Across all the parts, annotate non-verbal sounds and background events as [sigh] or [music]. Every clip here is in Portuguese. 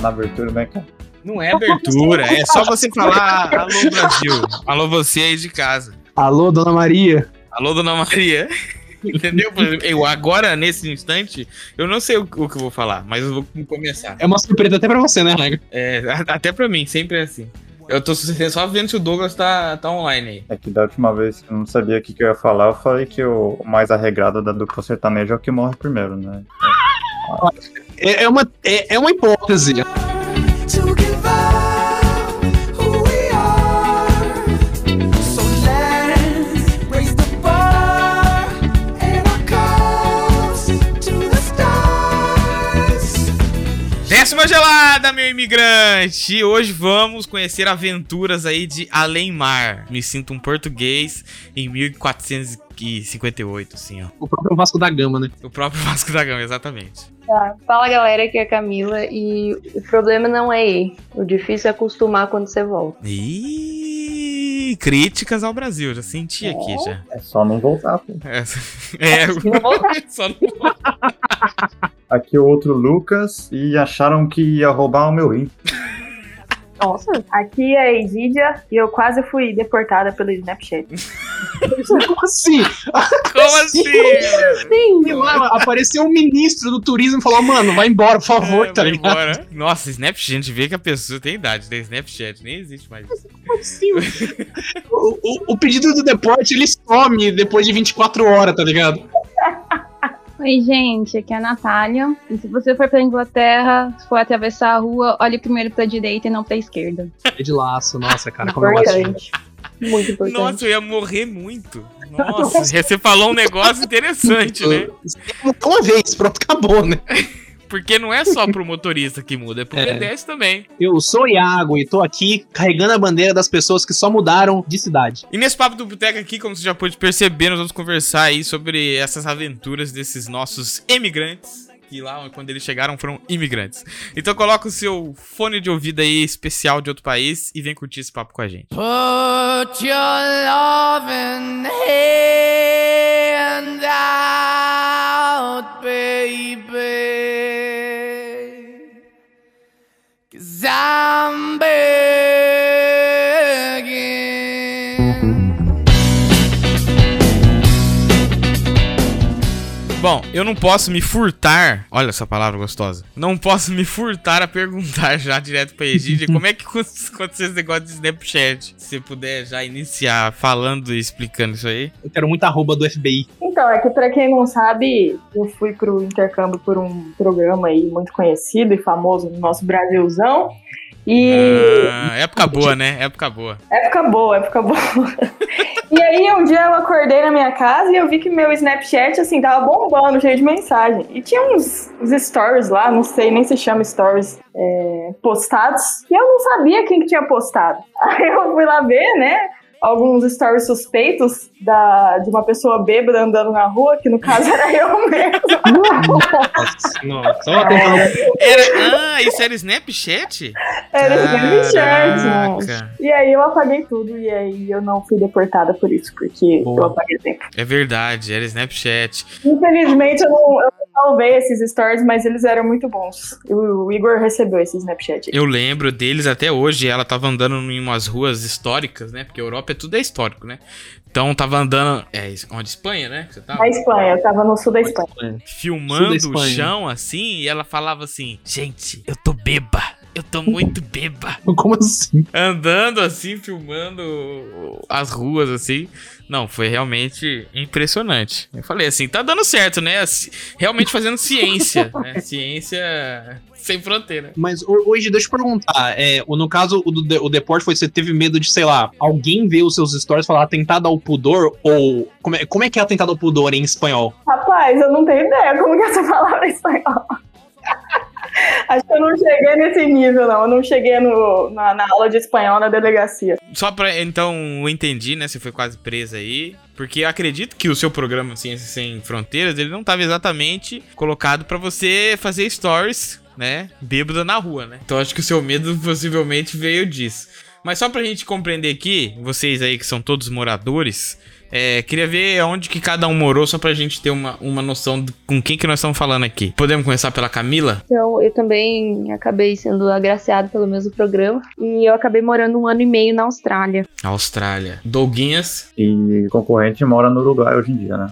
na abertura, né, cara? Não é abertura, é só você falar alô Brasil, alô você aí de casa. Alô, Dona Maria. Alô, Dona Maria. [laughs] Entendeu? Eu agora, nesse instante, eu não sei o, o, que eu vou falar, mas eu vou começar. É uma surpresa até pra você, né, Regra? É, até pra mim, sempre é assim. Eu tô só vendo se o Douglas tá, tá online aí. É que da última vez eu não sabia o que, que eu ia falar, eu falei que o mais arregrado da dupla sertaneja é o que morre primeiro, né? É, é uma, é, é uma hipótese. Décima gelada, meu imigrante! E hoje vamos conhecer aventuras aí de Além Mar. Me sinto um português em 1458, assim, ó. O próprio Vasco da Gama, né? O próprio [laughs] Vasco da Gama, exatamente. Tá. Fala galera, aqui é a Camila e o problema não é ir. O difícil é acostumar quando você volta. Ih, críticas ao Brasil, já senti É. aqui já. É só não voltar, pô. É, [laughs] é Não voltar. [laughs] só não Aqui o outro Lucas e acharam que ia roubar o meu rim. Nossa, Aqui é a Egídia e eu quase fui deportada pelo Snapchat. [laughs] Como assim? Como assim? Sim, lá, apareceu um ministro do turismo e falou, mano, vai embora, por favor, É, tá vai ligado? embora. Nossa, Snapchat, a gente vê que a pessoa tem idade, né? Snapchat nem existe mais. Como assim? o, o- o pedido do deporte, ele some depois de 24 horas, tá ligado? Oi, gente, aqui é a Natália. E se você for pra Inglaterra, se for atravessar a rua, olhe primeiro pra direita e não pra esquerda. É de laço, nossa, cara, como eu gosto. Muito importante. Nossa, eu ia morrer muito. Nossa, você falou um negócio interessante, né? Uma vez, pronto, acabou, né? [laughs] Porque não é só pro motorista que muda, é pro É. pedestre também. Eu sou o Iago e tô aqui carregando a bandeira das pessoas que só mudaram de cidade. E nesse papo do Boteco aqui, como você já pôde perceber, nós vamos conversar aí sobre essas aventuras desses nossos emigrantes. Que lá, quando eles chegaram, foram imigrantes. Então coloca o seu fone de ouvido aí, especial de outro país, e vem curtir esse papo com a gente. Put your loving hand Bom, eu não posso me furtar. Olha essa palavra gostosa. Não posso me furtar a perguntar [laughs] já direto pra Egídia [laughs] como é que aconteceu esse negócio de Snapchat. Se você puder já iniciar falando e explicando isso aí. Eu quero muita arroba do FBI. Então, é que pra quem não sabe, eu fui pro intercâmbio por um programa aí muito conhecido e famoso no nosso Brasilzão. E Ah, época boa, né? Época boa. época boa, época boa. [laughs] e aí um dia eu acordei na minha casa e eu vi que meu Snapchat, assim, tava bombando, cheio de mensagem. E tinha uns, uns stories lá, não sei nem se chama stories, é, postados. E eu não sabia quem que tinha postado. [laughs] Aí eu fui lá ver, né? Alguns stories suspeitos da, de uma pessoa bêbada andando na rua, que no caso era eu mesmo. Nossa, nossa. Era, ah, isso era Snapchat? Era Snapchat. E aí eu apaguei tudo e aí eu não fui deportada por isso, porque Boa. eu apaguei tempo. É verdade, era Snapchat. Infelizmente eu não, eu não salvei esses stories, mas eles eram muito bons. O, o Igor recebeu esse Snapchat. Eu lembro deles até hoje. Ela tava andando em umas ruas históricas, né? Porque a Europa é tudo é histórico, né? Então tava andando. É, onde? Espanha, né? Você tava? Na Espanha, eu tava no sul da Espanha. filmando Sul o da Espanha. chão assim, e ela falava assim: Gente, eu tô beba. Eu tô muito beba. Como assim? Andando assim, filmando as ruas assim. Não, foi realmente impressionante. Eu falei assim, tá dando certo, né? Realmente fazendo ciência, [laughs] né? Ciência sem fronteira. Mas ho- hoje, deixa eu perguntar. É, no caso, o, do de- o deporte foi você teve medo de, sei lá, alguém ver os seus stories e falar atentado ao pudor? Ou. Como é, como é que é atentado ao pudor em espanhol? Rapaz, eu não tenho ideia como que é essa palavra em espanhol. [laughs] [laughs] Acho que eu não cheguei nesse nível, não. Eu não cheguei no, na, na aula de espanhol na delegacia. Só pra, então, eu entendi, né? Você foi quase presa aí. Porque eu acredito que o seu programa Ciência Sem Fronteiras, ele não tava exatamente colocado pra você fazer stories, né? Bêbada na rua, né? Então acho que o seu medo possivelmente veio disso. Mas só pra gente compreender aqui, vocês aí que são todos moradores É, queria ver onde que cada um morou, só pra gente ter uma, uma noção de com quem que nós estamos falando aqui. Podemos começar pela Camila? Então, eu também acabei sendo agraciado pelo mesmo programa. E eu acabei morando um ano e meio na Austrália. Austrália. Douguinhas. E concorrente mora no Uruguai hoje em dia, né?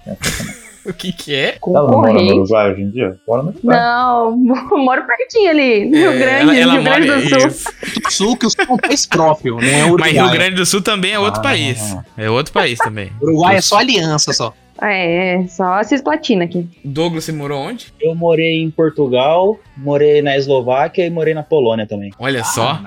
[laughs] O que que é? Ela não mora no. Uruguai hoje em dia? Mora no Uruguai. Não, [laughs] moro pertinho ali, no Rio É, Grande, ela, ela Rio Grande mora- do Sul. [laughs] isso. Do Sul, que o Sul é um país próprio, não é Uruguai. Mas Rio Grande do Sul também é outro Ah. país. É outro país também. Uruguai é só aliança só. É, é, só a cisplatina aqui. Douglas, você morou onde? Eu morei em Portugal, morei na Eslováquia e morei na Polônia também. Olha só.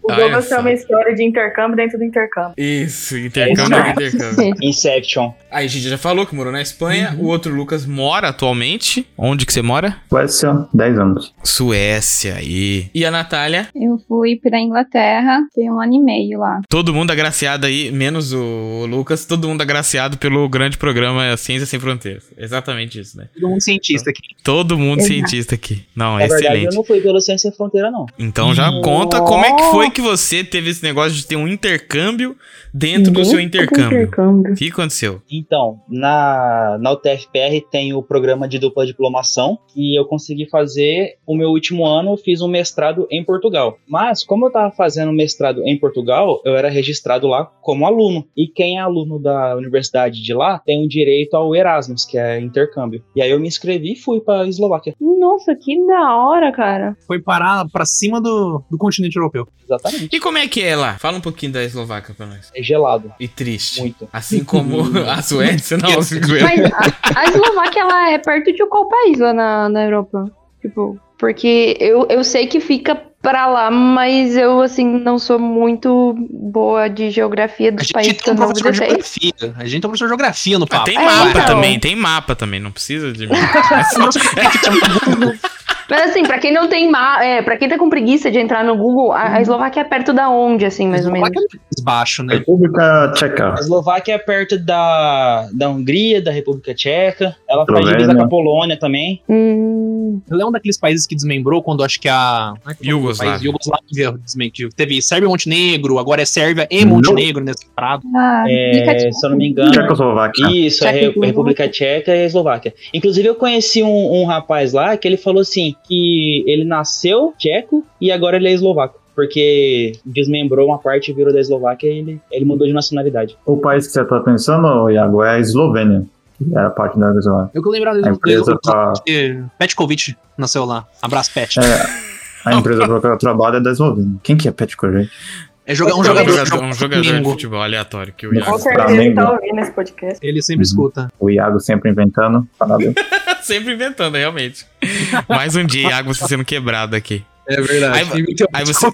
O Olha Douglas só. tem uma história de intercâmbio dentro do intercâmbio. Isso, intercâmbio é intercâmbio. Inception. Aí a gente já falou que morou na Espanha. O outro Lucas mora atualmente. Onde que você mora? Suécia, 10 anos. Suécia aí. E a Natália? Eu fui pra Inglaterra, tem um ano e meio lá. Todo mundo agraciado aí, menos o Lucas, todo mundo agraciado pelo grande programa Ciência Sem Fronteiras. Exatamente isso, né? Todo mundo cientista aqui. Todo mundo Exato. cientista aqui. Não, é verdade, excelente. eu não fui pelo Ciência Sem Fronteira, não. Então já conta como é que foi que você teve esse negócio de ter um intercâmbio dentro do seu intercâmbio. O que aconteceu? Então, na, na UTFPR tem o programa de dupla diplomação e eu consegui fazer o meu último ano, eu fiz um mestrado em Portugal. Mas, como eu estava fazendo mestrado em Portugal, eu era registrado lá como aluno. E quem é aluno da universidade de lá tem o direito ao Erasmus, que é intercâmbio. E aí eu me inscrevi e fui para Eslováquia. Nossa, que da hora, cara. Foi parar pra cima do, do continente europeu. Exatamente. E como é que é lá? Fala um pouquinho da Eslováquia pra nós. É gelado, E triste. muito. Assim como [laughs] a Suécia, não. [laughs] Mas a, a Eslováquia, ela é perto de qual país lá na, na Europa? Tipo, porque eu, eu sei que fica pra lá, mas eu, assim, não sou muito boa de geografia dos gente países que tem eu um não professor de visitei. geografia. A gente tem um professor de geografia no Ah, papo. tem É, mapa então. também, tem mapa também, não precisa de mim. [laughs] [laughs] Mas assim, pra quem não tem ma é, pra quem tá com preguiça de entrar no Google, a, a Eslováquia é perto da onde, assim, mais ou menos? Eslováquia é baixo, né? República Tcheca. A Eslováquia é perto da, da Hungria, da República Tcheca. Ela faz divisa com a Polônia também. Hum, Ela é um daqueles países que desmembrou quando acho que a. é que é país? Iugoslávia desmentiu. Teve Sérvia e Montenegro, agora é Sérvia e Montenegro nessa parada. Ah, É, se eu não me engano. Tchecoslováquia. Isso, é a Re- Tchecoslováquia. República Tcheca e a Eslováquia. Inclusive, eu conheci um, um rapaz lá que ele falou assim: que ele nasceu tcheco e agora ele é eslovaco. Porque desmembrou uma parte e virou da Eslováquia e ele, ele mudou de nacionalidade. O país que você tá pensando, Iago, é a Eslovênia. Que é a parte da Eslovênia. Eu que lembro A empresa tá- que Petkovic nasceu lá. Abraço, Pet. É, a empresa para que eu trabalho é da Eslovênia. Quem que é Petko, gente? É joga- um jogador, jogador, um jogador de futebol aleatório que o Com Iago Com certeza tá ouvindo esse podcast. Ele sempre Uhum. escuta. O Iago sempre inventando. [laughs] Sempre inventando, realmente. Mais um dia, Iago, você sendo quebrado aqui. É verdade. Aí- aí você-. [laughs]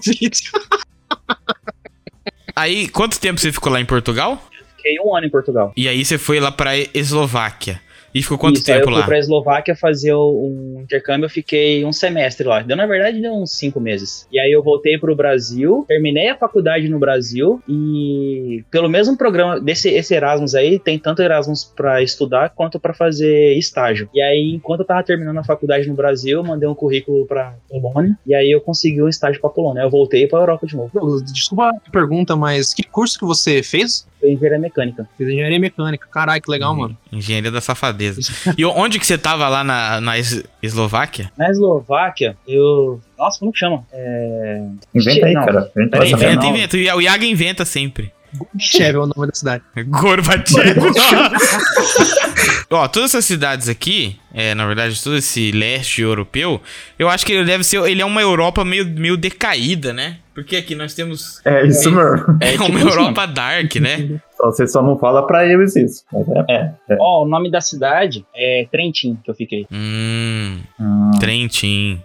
Aí, quanto tempo você ficou lá em Portugal? Fiquei um ano em Portugal. E aí você foi lá pra Eslováquia. E ficou quanto Isso, aí tempo eu fui lá? pra Eslováquia fazer um intercâmbio, eu fiquei um semestre lá. Deu, na verdade, deu uns cinco meses. E aí eu voltei pro Brasil, terminei a faculdade no Brasil e pelo mesmo programa desse esse Erasmus aí, tem tanto Erasmus pra estudar quanto pra fazer estágio. E aí, enquanto eu tava terminando a faculdade no Brasil, eu mandei um currículo pra Polônia e aí eu consegui um estágio pra Polônia. Eu voltei pra Europa de novo. Desculpa a pergunta, mas que curso que você fez? Foi engenharia mecânica. Fez engenharia mecânica. Caralho, que legal, mano. Engenharia da safadeza. E onde que você tava lá na, na Es- Eslováquia? Na Eslováquia, eu. Nossa, como que chama? É. Inventa aí, Não. cara. Inventa Inventa, inventa. E O Iago inventa sempre. Gorbachev é o nome da cidade. [laughs] Gorbachev. [laughs] Ó, todas essas cidades aqui, é, na verdade, todo esse leste europeu, eu acho que ele deve ser. Ele é uma Europa meio, meio decaída, né? Porque aqui nós temos. É isso mesmo. [laughs] É tipo uma assim. Europa dark, né? Você só não fala pra eles isso. Mas é. é, é. Ó, o nome da cidade é Trentin, que eu fiquei. Hum, Hum. Trentin.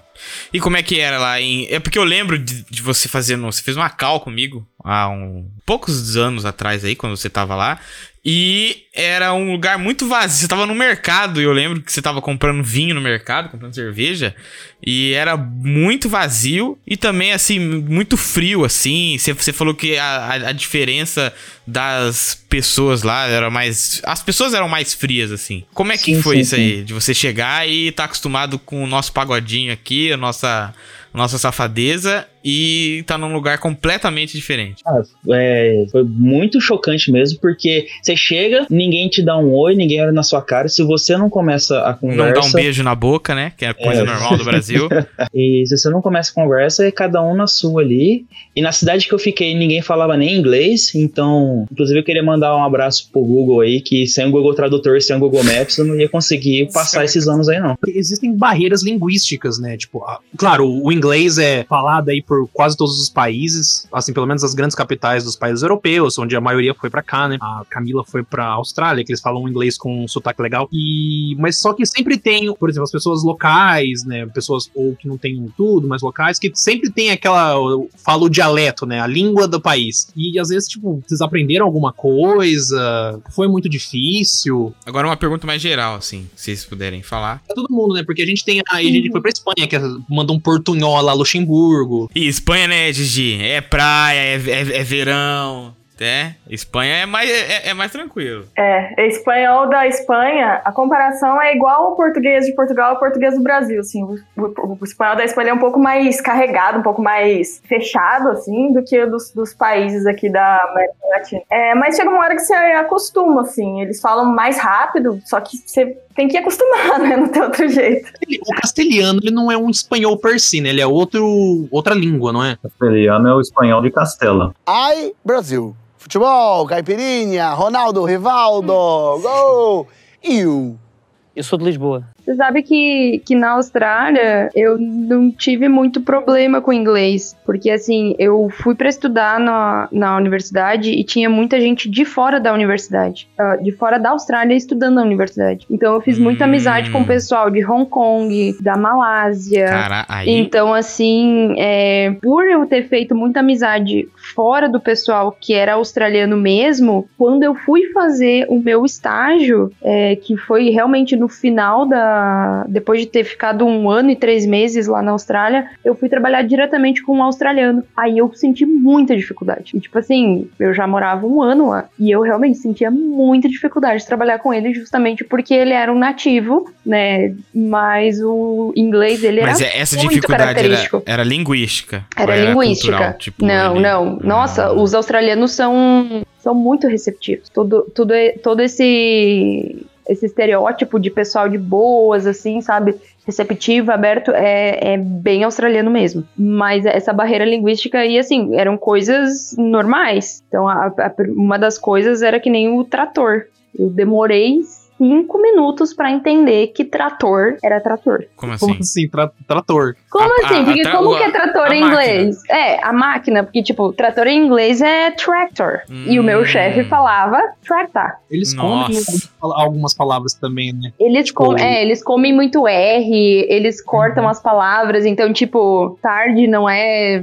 E como é que era lá em. É porque eu lembro de, de você fazendo. Você fez uma cal comigo há um, poucos anos atrás aí, quando você tava lá. E era um lugar muito vazio. Você tava no mercado e eu lembro que você tava comprando vinho no mercado, comprando cerveja. E era muito vazio e também, assim, muito frio, assim. Você, você falou que a, a, a diferença das pessoas lá era mais. As pessoas eram mais frias, assim. Como é que Sim, foi sim, isso sim. aí? De você chegar e tá acostumado com o nosso pagodinho aqui, a nossa. nossa safadeza e tá num lugar completamente diferente. É, foi muito chocante mesmo, porque você chega, ninguém te dá um oi, ninguém olha na sua cara. Se você não começa a conversa. Não dá um beijo na boca, né? Que é coisa É. normal do Brasil. [laughs] E se você não começa a conversa, é cada um na sua ali. E na cidade que eu fiquei, ninguém falava nem inglês. Então, inclusive, eu queria mandar um abraço pro Google aí, que sem o Google Tradutor, sem o Google Maps, eu não ia conseguir [laughs] passar esses anos aí, não. Existem barreiras linguísticas, né? Tipo, a- claro, o inglês é falado aí por quase todos os países, assim, pelo menos as grandes capitais dos países europeus, onde a maioria foi pra cá, né? A Camila foi pra Austrália, que eles falam inglês com um sotaque legal. E mas só que sempre tem, por exemplo, as pessoas locais, né? Pessoas ou que não têm tudo, mas locais que sempre tem aquela fala o dialeto, né? A língua do país. E às vezes, tipo, vocês aprenderam alguma coisa? Foi muito difícil? Agora uma pergunta mais geral, assim, se vocês puderem falar. Pra todo mundo, né? Porque a gente tem a, a gente foi pra Espanha, que é- manda um portunhol lá, Luxemburgo. E Espanha, né, Gigi? É praia, é, é- é verão, né? Espanha é mais, é, é mais tranquilo. É, espanhol da Espanha, a comparação é igual ao português de Portugal ao português do Brasil, assim. O, o- o espanhol da Espanha é um pouco mais carregado, um pouco mais fechado, assim, do que o dos, dos países aqui da América Latina. É, mas chega uma hora que você acostuma, assim. Eles falam mais rápido, só que você tem que acostumar, [laughs] né? Não tem outro jeito. O castelhano, ele não é um espanhol per si, né? Ele é outro, outra língua, não é? Castelhano é o espanhol de Castela. Ai, Brasil. Futebol, caipirinha, Ronaldo, Rivaldo, [laughs] gol! E o Eu sou de Lisboa. Você sabe que, que na Austrália eu não tive muito problema com inglês, porque assim, eu fui para estudar na, na universidade e tinha muita gente de fora da universidade, ah, de fora da Austrália estudando na universidade. Então eu fiz muita Hum. amizade com o pessoal de Hong Kong, da Malásia. Cara, aí. Então, assim, é, por eu ter feito muita amizade fora do pessoal que era australiano mesmo, quando eu fui fazer o meu estágio, é, que foi realmente no final da. Depois de ter ficado um ano e três meses lá na Austrália, eu fui trabalhar diretamente com um australiano. Aí eu senti muita dificuldade. E, tipo assim, eu já morava um ano lá. E eu realmente sentia muita dificuldade de trabalhar com ele, justamente porque ele era um nativo, né? Mas o inglês, ele Mas era é- essa muito dificuldade era, característico. era linguística? Ou Era linguística. cultural? Tipo, não, ele- não. Nossa, Ah. os australianos são, são muito receptivos. Todo, todo, todo esse, esse estereótipo de pessoal de boas, assim, sabe? Receptivo, aberto, é, é bem australiano mesmo. Mas essa barreira linguística aí, assim, eram coisas normais. Então, a- a- uma das coisas era que nem o trator. Eu demorei cinco minutos pra entender que trator era trator. Como assim? Como assim? Tra- trator. Como A- assim? a- Porque a como o- que é trator em máquina. inglês? É, a máquina, porque, tipo, trator em inglês é tractor. E o meu Hum. chefe falava tractor. Eles comem Nossa. algumas- algumas palavras também, né? Eles, Tipo- com- é, eles comem muito R, eles cortam as palavras, então, tipo, tarde não é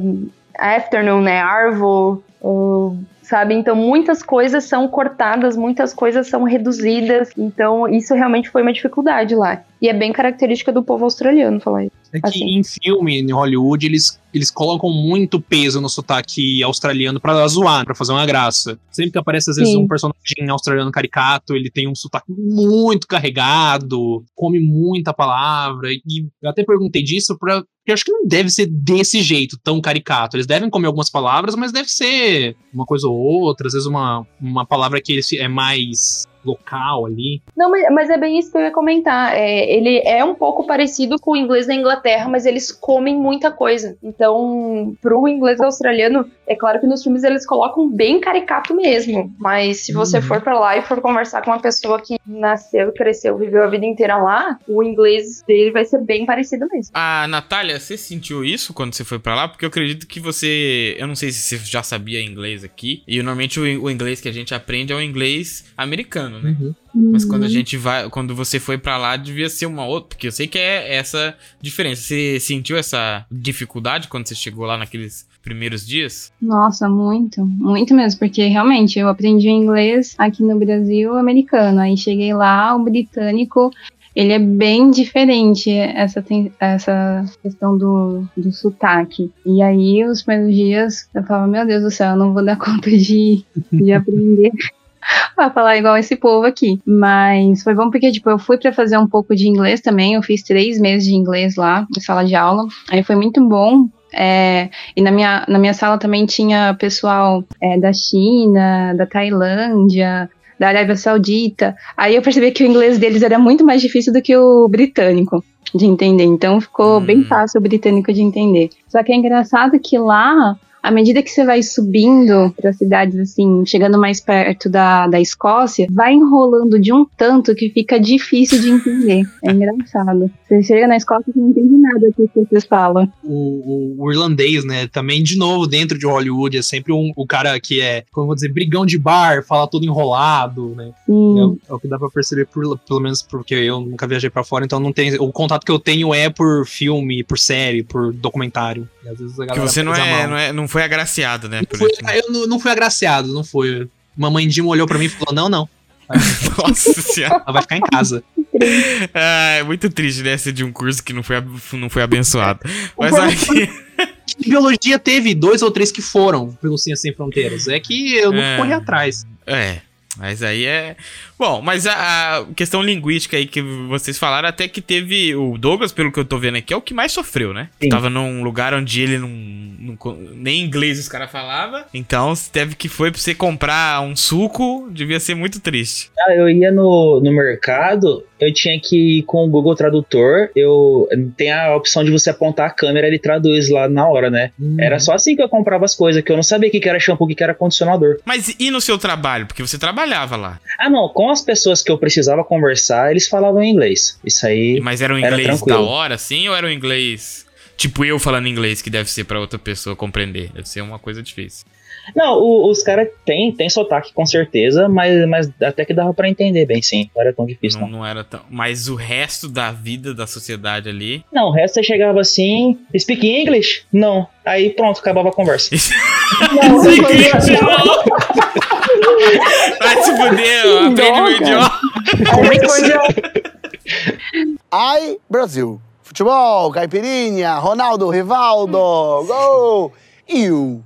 afternoon, é arvo, ou, sabe? Então, muitas coisas são cortadas, muitas coisas são reduzidas, então, isso realmente foi uma dificuldade lá. E é bem característica do povo australiano falar isso. É que Assim. em filme, em Hollywood, eles, eles colocam muito peso no sotaque australiano pra zoar, pra fazer uma graça. Sempre que aparece, às vezes, Sim. um personagem australiano caricato, ele tem um sotaque muito carregado, come muita palavra. E eu até perguntei disso pra. Eu acho que não deve ser desse jeito, tão caricato. Eles devem comer algumas palavras, mas deve ser uma coisa ou outra, às vezes uma, uma palavra que é mais local ali. Não, mas, mas é bem isso que eu ia comentar. É, ele é um pouco parecido com o inglês da Inglaterra, mas eles comem muita coisa. Então, pro inglês australiano, é claro que nos filmes eles colocam bem caricato mesmo. Mas se você Uhum. for pra lá e for conversar com uma pessoa que nasceu, cresceu, viveu a vida inteira lá, o inglês dele vai ser bem parecido mesmo. A Natália, você sentiu isso quando você foi pra lá? Porque eu acredito que você. Eu não sei se você já sabia inglês aqui. E normalmente o, o inglês que a gente aprende é o inglês americano, né? Mas quando a gente vai. Quando você foi pra lá, devia ser uma outra. Porque eu sei que é essa diferença. Você sentiu essa dificuldade quando você chegou lá naqueles primeiros dias? Nossa, muito, muito mesmo, porque realmente eu aprendi inglês aqui no Brasil americano, aí cheguei lá, o britânico, ele é bem diferente, essa, essa questão do, do sotaque. E aí, os primeiros dias, eu falava, meu Deus do céu, eu não vou dar [laughs] conta de, de [laughs] aprender pra falar igual esse povo aqui. Mas foi bom porque, tipo, eu fui pra fazer um pouco de inglês também. Eu fiz três meses de inglês lá, em sala de aula. Aí foi muito bom. É, e na minha, na minha sala também tinha pessoal é, da China, da Tailândia, da Arábia Saudita. Aí eu percebi que o inglês deles era muito mais difícil do que o britânico de entender. Então ficou Hum. bem fácil o britânico de entender. Só que é engraçado que lá, à medida que você vai subindo para cidades assim, chegando mais perto da, da Escócia, vai enrolando de um tanto que fica difícil de entender. É engraçado. Você chega na Escócia e não entende nada do que vocês falam. O, o- o irlandês, né? Também, de novo, dentro de Hollywood, é sempre um, o cara que é, como eu vou dizer, brigão de bar, fala tudo enrolado, né? Sim. É, o- é o que dá pra perceber, por- pelo menos porque eu nunca viajei pra fora, então não tem. O contato que eu tenho é por filme, por série, por documentário. E às vezes a Que galera você não pesa a é, não é. Não foi agraciado, né? por Fui- isso. eu não, não fui agraciado, não foi. Mamãe Dima olhou pra mim e falou: não, não. [laughs] Nossa senhora. Ela vai ficar em casa. Ah, é muito triste, né? Ser de um curso que não foi, não foi abençoado. Mas aqui. Biologia teve dois ou três que foram pelo Ciência Sem Fronteiras. É que eu não É. corri atrás. É. Mas aí é. Bom, mas a, a questão linguística aí que vocês falaram, até que teve. O Douglas, pelo que eu tô vendo aqui, é o que mais sofreu, né? Sim. Tava num lugar onde ele não. não nem inglês os caras falavam. Então, se teve que foi pra você comprar um suco, devia ser muito triste. Ah, eu ia no, no mercado, eu tinha que ir com o Google Tradutor. Eu tem a opção de você apontar a câmera e ele traduz lá na hora, né? Era só assim que eu comprava as coisas, que eu não sabia o que que era shampoo, o que que era condicionador. Mas e no seu trabalho? Porque você trabalhava lá. Ah, não, com as pessoas que eu precisava conversar, eles falavam inglês. Isso aí. Mas era um Era inglês da tranquilo. hora, assim, ou era um inglês. Tipo eu falando inglês, que deve ser pra outra pessoa compreender. Deve ser uma coisa difícil. Não, o- os caras têm tem sotaque com certeza, mas, mas até que dava pra entender bem, sim. Não era tão difícil, Não, não. não era tão. Mas o resto da vida da sociedade ali. Não, o resto você chegava assim, speak English? Não. Aí pronto, acabava a conversa. [laughs] Não, Sim, não assim. [laughs] Vai se fuder, aprende meu idioma. Ai, Brasil. Futebol, caipirinha, Ronaldo, Rivaldo, gol! E o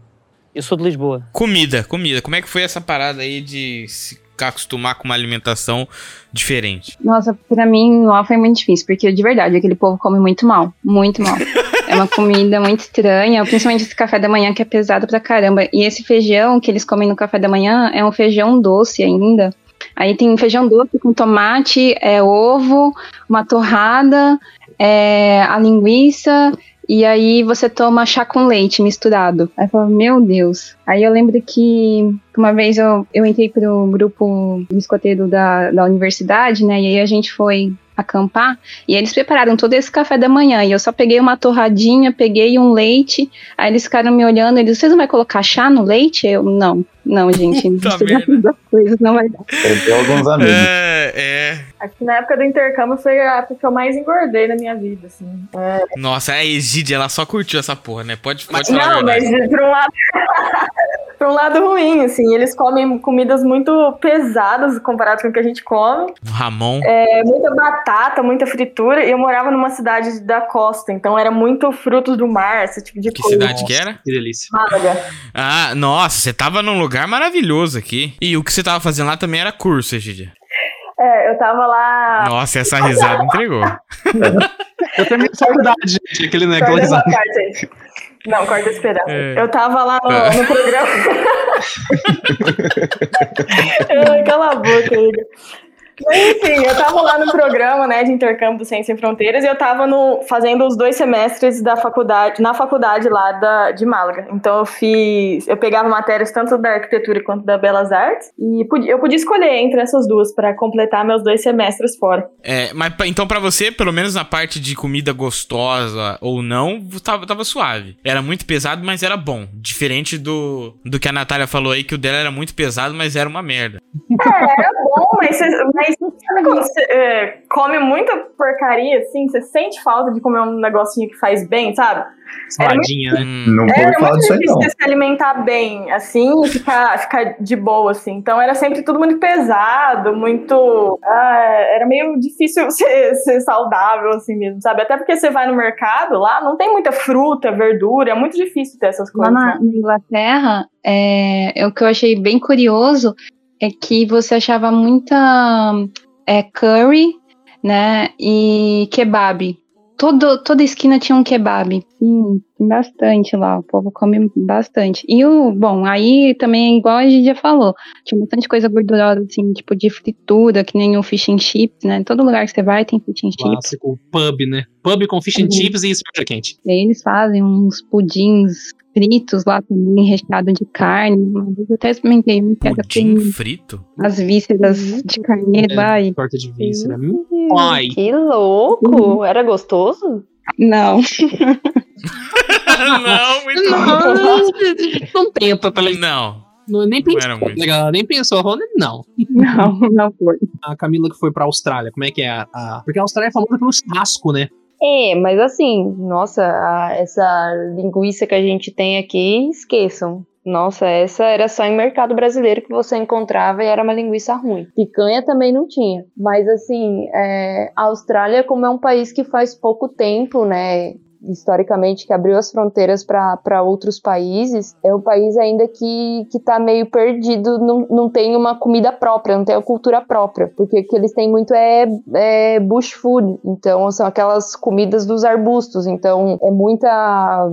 Eu sou de Lisboa. Comida, comida. Como é que foi essa parada aí de se acostumar com uma alimentação diferente? Nossa, pra mim lá foi muito difícil, porque de verdade, aquele povo come muito mal, muito mal. [laughs] Uma comida muito estranha, principalmente esse café da manhã que é pesado pra caramba. E esse feijão que eles comem no café da manhã é um feijão doce ainda. Aí tem feijão doce com tomate, é ovo, uma torrada, é, a linguiça, e aí você toma chá com leite misturado. Aí eu falo, meu Deus. Aí eu lembro que uma vez eu, eu entrei pro grupo do escoteiro da, da universidade, né? E aí a gente foi acampar e eles prepararam todo esse café da manhã e eu só peguei uma torradinha, peguei um leite, aí eles ficaram me olhando, eles, vocês não vai colocar chá no leite? Eu, não, não, gente, Puta duas coisas não vai dar. Perdeu alguns amigos. É, é. Acho que na época do intercâmbio foi a época que eu mais engordei na minha vida, assim. É, Nossa, a Egídia, ela só curtiu essa porra, né? Pode, pode falar a não, mas um lado. [laughs] por um lado ruim, assim, eles comem comidas muito pesadas comparado com o que a gente come. Ramon. É, muita batata, muita fritura. E eu morava numa cidade da costa, então era muito frutos do mar, esse tipo de Que coisa. cidade que era? Que delícia. Málaga. [laughs] Ah, nossa, você tava num lugar maravilhoso aqui. E o que você tava fazendo lá também era curso, Egídia. É, eu tava lá. Nossa, essa risada entregou. [laughs] Eu a faculdade, gente. Aquele, né, Não, corta esse pedaço. É. Eu tava lá no, É. no programa. [laughs] [laughs] Cala a boca, Igor. Enfim, eu tava lá no programa, né, de intercâmbio do Ciência Sem Fronteiras e eu tava no, fazendo os dois semestres da faculdade, na faculdade lá da, de Málaga. Então eu fiz, eu pegava matérias tanto da arquitetura quanto da Belas Artes e eu podia escolher entre essas duas para completar meus dois semestres fora. É, mas então pra você, pelo menos na parte de comida gostosa ou não, tava, tava suave. Era muito pesado, mas era bom. Diferente do, do que a Natália falou aí, que o dela era muito pesado, mas era uma merda. É, mas, você, mas sabe quando você é, come muita porcaria, assim, você sente falta de comer um negocinho que faz bem, sabe? Saladinha, né? Hum, Não vou falar muito disso aí, difícil não. se alimentar bem, assim, e ficar, ficar de boa, assim. Então era sempre tudo muito pesado, muito. ah, era meio difícil [laughs] ser, ser saudável, assim mesmo, sabe? Até porque você vai no mercado, lá não tem muita fruta, verdura, é muito difícil ter essas Lá coisas. na, né? na Inglaterra, é, é o que eu achei bem curioso é que você achava muita é, curry, né? E kebab. Todo, toda esquina tinha um kebab. Sim, tem bastante lá. O povo come bastante. E o, bom, aí também, igual a gente já falou, tinha bastante coisa gordurosa, assim, tipo de fritura, que nem o fish and chips, né? Todo lugar que você vai tem fish and chips. Clássico pub, né? Pub com fish and Uhum. chips e cerveja quente. E aí eles fazem uns pudins fritos lá também, recheado de carne. Uma vez eu até experimentei um que era Pudim frito? as vísceras de carneiro. Ai, Torta de víscera. Hum, Ai. Que louco! Era gostoso? não. [laughs] não, muito Não, não tenta, tá ligado? Não. Não, nem Não pensou, muito. legal, nem pensou, falou, não. Não, não foi. A Camila que foi pra Austrália, como é que é a... a- Porque a Austrália é famosa pelo churrasco, né? É, mas assim, nossa, a- essa linguiça que a gente tem aqui, esqueçam. Nossa, essa era só em mercado brasileiro que você encontrava e era uma linguiça ruim. Picanha também não tinha. Mas assim, é, a Austrália, como é um país que faz pouco tempo, né? Historicamente, que abriu as fronteiras para outros países, é um país ainda que, que tá meio perdido, não, não tem uma comida própria, não tem uma cultura própria, porque o que eles têm muito é, é bush food, então são aquelas comidas dos arbustos, então é muita,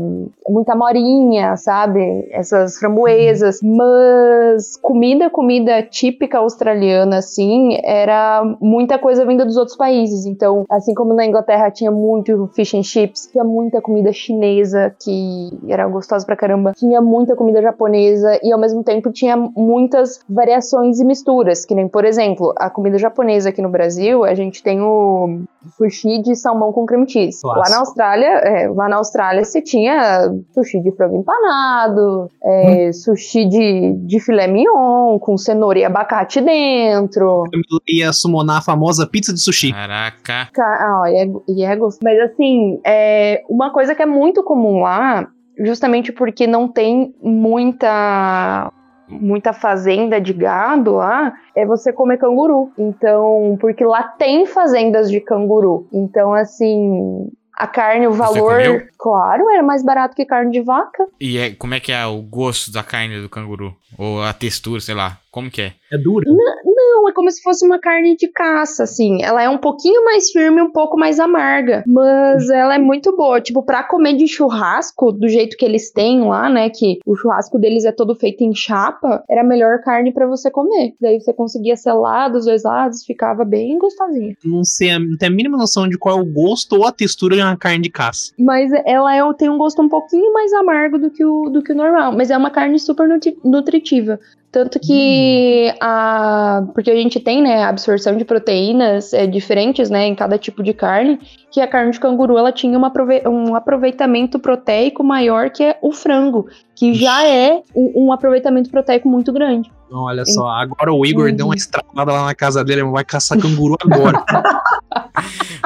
é muita morinha, sabe? Essas framboesas, mas comida, comida típica australiana, assim, era muita coisa vinda dos outros países, então, assim como na Inglaterra tinha muito fish and chips, tinha muita comida chinesa que era gostosa pra caramba, tinha muita comida japonesa e ao mesmo tempo tinha muitas variações e misturas, que nem, por exemplo, a comida japonesa aqui no Brasil, a gente tem o sushi de salmão com creme cheese. Lá na Austrália, é, lá na Austrália você tinha sushi de frango empanado, é, sushi de, de filé mignon com cenoura e abacate dentro. A Camila ia summonar a famosa pizza de sushi. Caraca. Ca- Ah, e é, e é gostoso. Mas assim, é, uma coisa que é muito comum lá, justamente porque não tem muita muita fazenda de gado lá, é você comer canguru. Então, porque lá tem fazendas de canguru. Então, assim, a carne, o Você valor, comeu? claro, era mais barato que carne de vaca. E é, como é que é o gosto da carne do canguru? Ou a textura, sei lá. Como que é? É dura. Não, é como se fosse uma carne de caça, assim. Ela é um pouquinho mais firme, um pouco mais amarga. Mas ela é muito boa. Tipo, pra comer de churrasco, do jeito que eles têm lá, né? Que o churrasco deles é todo feito em chapa, era a melhor carne pra você comer. Daí você conseguia selar dos dois lados, ficava bem gostosinha. Não sei, não tem a mínima noção de qual é o gosto ou a textura de uma carne de caça. Mas ela é, tem um gosto um pouquinho mais amargo do que o, do que o normal. Mas é uma carne super nutri- nutritiva. Tanto que a. Porque a gente tem, né, a absorção de proteínas é, diferentes, né, em cada tipo de carne, que a carne de canguru ela tinha uma um aproveitamento proteico maior que o frango, que já é um, um aproveitamento proteico muito grande. Então, olha só, agora o Igor Uhum. deu uma estrada lá na casa dele, vai caçar canguru agora. [laughs]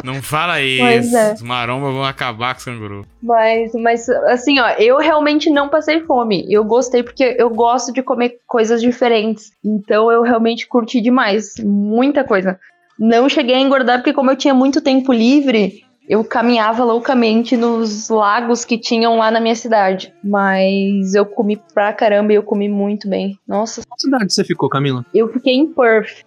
Não fala [laughs] isso. é. Os marombas vão acabar com os canguru. Mas, mas, assim, ó, eu realmente não passei fome. Eu gostei porque eu gosto de comer coisas diferentes. Então eu realmente curti demais. Muita coisa. Não cheguei a engordar porque, como eu tinha muito tempo livre, eu caminhava loucamente nos lagos que tinham lá na minha cidade. Mas eu comi pra caramba e eu comi muito bem. Nossa, Qual cidade você ficou, Camila? eu fiquei em Perth.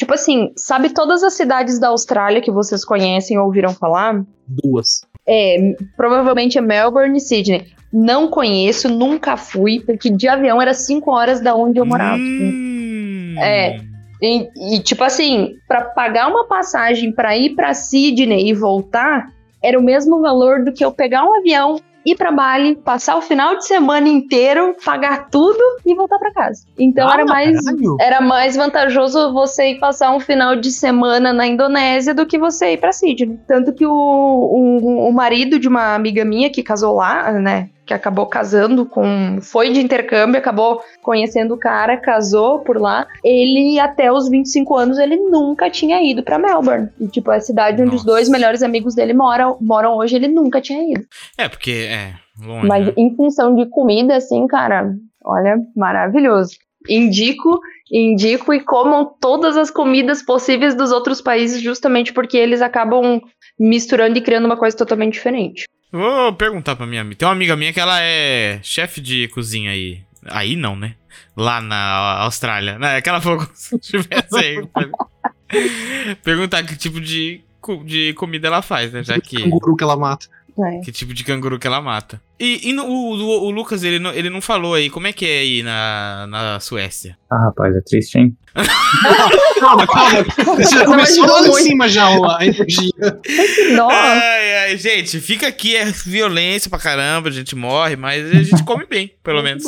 Tipo assim, sabe todas as cidades da Austrália que vocês conhecem ou ouviram falar? Duas. É, provavelmente é Melbourne e Sydney. Não conheço, nunca fui, porque de avião era 5 horas da onde eu morava. Hum. É. E, e, tipo assim, pra pagar uma passagem pra ir pra Sydney e voltar, era o mesmo valor do que eu pegar um avião, ir pra Bali, passar o final de semana inteiro, pagar tudo e voltar pra casa. Então Ah, era mais caralho. era mais vantajoso você ir passar um final de semana na Indonésia do que você ir pra Sydney. Tanto que o, o, o marido de uma amiga minha que casou lá, né? Que acabou casando com. Foi de intercâmbio, acabou conhecendo o cara, casou por lá. Ele, até os 25 anos, ele nunca tinha ido pra Melbourne. E, tipo, a cidade onde os Nossa. dois melhores amigos dele moram, moram hoje, ele nunca tinha ido. É, porque é longe. Mas né? em função de comida, assim, cara, olha, maravilhoso. Indico, indico e comam todas as comidas possíveis dos outros países, justamente porque eles acabam misturando e criando uma coisa totalmente diferente. Vou perguntar pra minha amiga. Tem uma amiga minha que ela é chefe de cozinha aí. Aí não, né? lá na Austrália. Não, é que ela falou como se tivesse aí. [laughs] Perguntar que tipo de, de comida ela faz, né? Já que. Canguru que ela mata. É. Que tipo de canguru que ela mata. E, e no- o, o- o Lucas, ele não, ele não falou aí, como é que é aí na, na Suécia? Ah, rapaz, é triste, hein? [laughs] Calma, calma. Você já começou lá em cima já ó, a energia. [laughs] Nossa. Ai, ai, gente, fica aqui, é violência pra caramba, a gente morre, mas a gente come bem, pelo menos.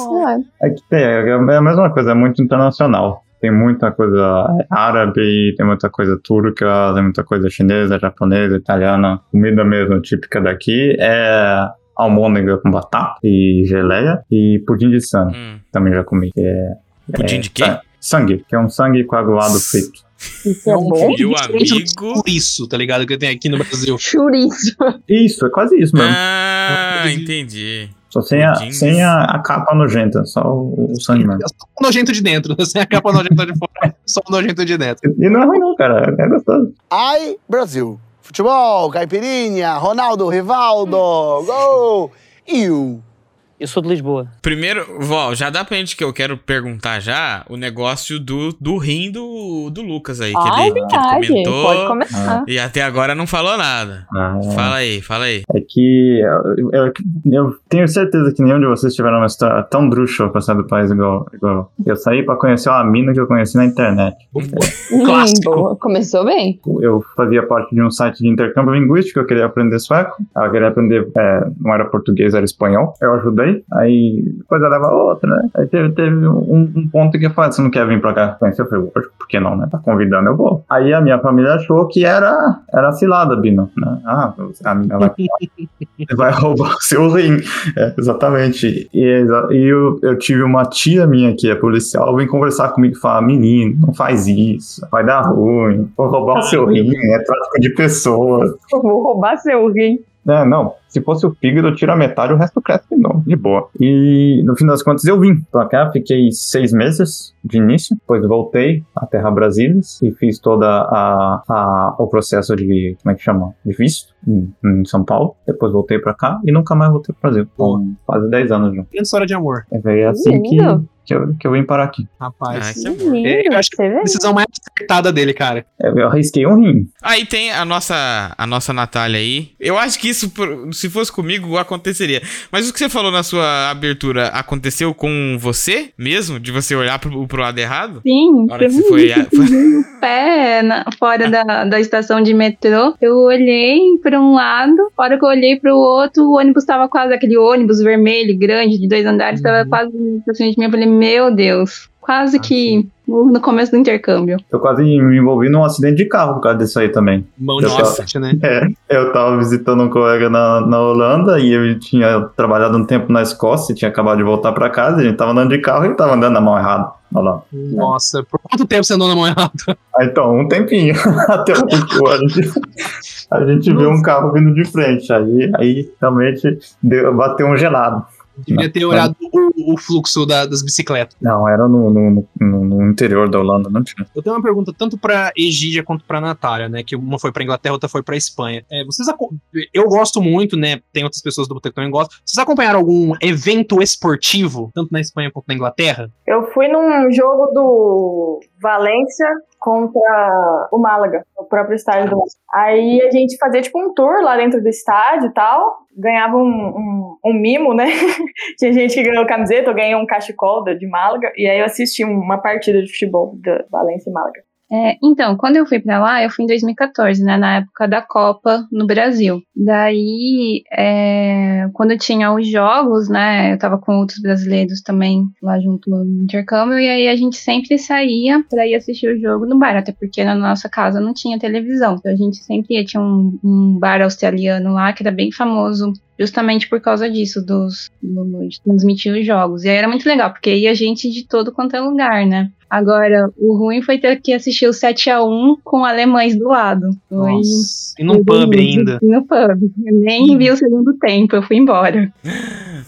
É que tem, é a mesma coisa, é muito internacional. Tem muita coisa árabe, tem muita coisa turca, tem muita coisa chinesa, japonesa, italiana. Comida mesmo típica daqui é almôndega com batata e geleia e pudim de sangue. Hum, Também já comi. é, pudim é, de quê? sa- Sangue, que é um sangue coagulado frito. Isso é bom. Meu do amigo. Isso, tá ligado? Que tem aqui no Brasil. Chouriço. Isso, é quase isso mesmo. Ah, entendi. Só sem, a, sem a, a capa nojenta, só o, o sangue mesmo. É só o nojento de dentro, [laughs] sem a capa nojenta de fora, só o nojento de dentro. E não é ruim não, cara. É gostoso. Ai, Brasil. Futebol, caipirinha, Ronaldo, Rivaldo, gol! E o Eu sou de Lisboa. Primeiro, Val, já dá pra gente que eu quero perguntar já o negócio do, do rim do, do Lucas aí, que Ah, é ele, que ele comentou. Pode começar. E até agora não falou nada. Ah, Fala aí, fala aí. É que eu, eu- eu tenho certeza que nenhum de vocês tiveram uma história tão drúxula pra sair do país igual, igual. Eu saí pra conhecer uma mina que eu conheci na internet. [laughs] Clássico. boa. Começou bem. Eu fazia parte de um site de intercâmbio linguístico, eu queria aprender sueco. Ela queria aprender, é, não era português, era espanhol. Eu ajudei. Aí coisa leva a outra, né? Aí teve, teve um, um ponto que eu falei, você não quer vir pra cá conhecer? Eu falei, por que não, né? Tá convidando, eu vou. Aí a minha família achou que era, era cilada, Bino, né? Ah, a mina vai, [laughs] vai roubar o seu rim. É, exatamente. E, exa- e eu, eu tive uma tia minha que é policial, vem conversar comigo e falar, menino, não faz isso, vai dar ruim, vou roubar o seu rim, é tráfico de pessoas. Eu vou roubar seu rim. É, não, se fosse o fígado, eu tiro a metade, o resto cresce de novo, de boa. E no fim das contas eu vim pra cá, fiquei seis meses de início, depois voltei à Terra Brasília e fiz toda a, a- o processo de, como é que chama? De visto em, em São Paulo. Depois voltei pra cá e nunca mais voltei pro Brasil. Com quase 10 anos já. Grande história de amor, É assim Lindo. que, eu, que eu vim parar aqui. rapaz. Ah, que amor. Lindo. Eu acho que Você vê? Decisão mais acertada dele, cara. É, Eu arrisquei um rim. Aí tem a nossa, a nossa Natália aí. Eu acho que isso, se fosse comigo, aconteceria. Mas o que você falou na sua abertura aconteceu com você mesmo? De você olhar pro, pro lado errado? Sim, Na hora que você foi. mim, o [laughs] pé na- fora da, da estação de metrô. Eu olhei pra um lado, a hora que eu olhei pro outro, o ônibus tava quase aquele ônibus vermelho, grande, de dois andares, tava quase pra frente de mim. Eu falei, meu Deus, quase que no no começo do intercâmbio. Eu quase me envolvi num acidente de carro por causa disso aí também. Mão de tava- sorte, né? [laughs] É, eu tava visitando um colega na, na Holanda e eu tinha trabalhado um tempo na Escócia, tinha acabado de voltar pra casa, a gente tava andando de carro e tava andando na mão errada. Olha lá. Nossa, por quanto tempo você andou na mão errada? Ah, então, um tempinho. [laughs] Até o tempo a gente, a gente viu um carro vindo de frente. Aí, aí realmente deu, bateu um gelado. Devia ter olhado o, o fluxo da- das bicicletas. Não, era no, no, no- no interior da Holanda, não tinha. Eu tenho uma pergunta tanto pra Egídia quanto pra Natália, né? Que uma foi pra Inglaterra, outra foi pra Espanha. É, vocês Eu gosto muito, né? Tem outras pessoas do Boteco que também gostam. Vocês acompanharam algum evento esportivo, tanto na Espanha quanto na Inglaterra? Eu fui num jogo do Valência contra o Málaga, o próprio estádio do Aí a gente fazia tipo um tour lá dentro do estádio e tal, ganhava um, um, um mimo, né? [laughs] Tinha gente que ganhou camiseta, eu ganhei um cachecol de Málaga, e aí eu assisti uma partida de futebol da Valência e Málaga. É, então, quando eu fui pra lá, eu fui em 2014, né, na época da Copa no Brasil. Daí, é, quando tinha os jogos, né, eu tava com outros brasileiros também lá junto no intercâmbio, e aí a gente sempre saía pra ir assistir o jogo no bar, até porque na nossa casa não tinha televisão. Então a gente sempre ia, tinha um, um bar australiano lá que era bem famoso justamente por causa disso, dos, do- de transmitir os jogos. E aí era muito legal, porque ia gente de todo quanto é lugar, né? Agora, o ruim foi ter que assistir o 7x1 com alemães do lado. Foi. Nossa. E num pub ainda. E no pub. Eu nem vi o segundo tempo, eu fui embora.